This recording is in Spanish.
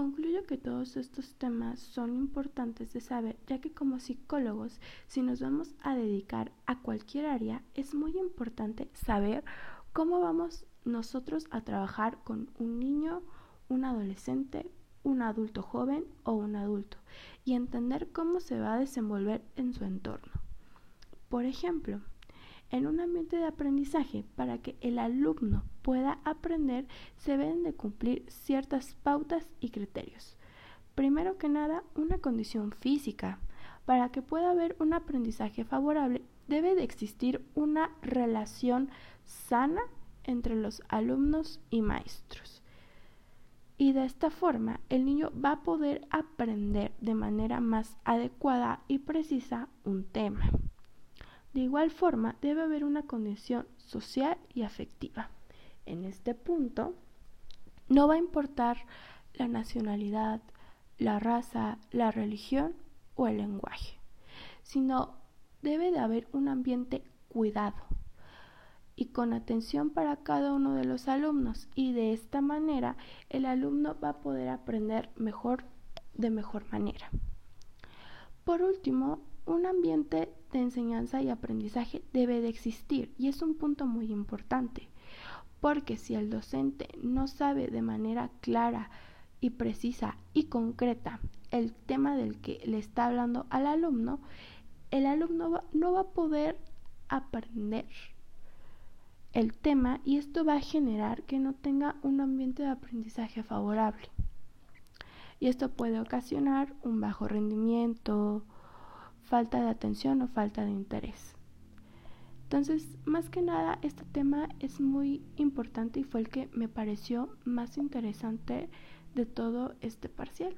Concluyo que todos estos temas son importantes de saber, ya que como psicólogos, si nos vamos a dedicar a cualquier área, es muy importante saber cómo vamos nosotros a trabajar con un niño, un adolescente, un adulto joven o un adulto y entender cómo se va a desenvolver en su entorno. Por ejemplo, en un ambiente de aprendizaje, para que el alumno pueda aprender, se deben de cumplir ciertas pautas y criterios. Primero que nada, una condición física. Para que pueda haber un aprendizaje favorable, debe de existir una relación sana entre los alumnos y maestros. Y de esta forma, el niño va a poder aprender de manera más adecuada y precisa un tema. De igual forma, debe haber una condición social y afectiva. En este punto, no va a importar la nacionalidad, la raza, la religión o el lenguaje, sino debe de haber un ambiente cuidado y con atención para cada uno de los alumnos y de esta manera el alumno va a poder aprender mejor de mejor manera. Por último, un ambiente de enseñanza y aprendizaje debe de existir y es un punto muy importante, porque si el docente no sabe de manera clara y precisa y concreta el tema del que le está hablando al alumno, el alumno no va a poder aprender el tema y esto va a generar que no tenga un ambiente de aprendizaje favorable. Y esto puede ocasionar un bajo rendimiento, falta de atención o falta de interés. Entonces, más que nada, este tema es muy importante y fue el que me pareció más interesante de todo este parcial.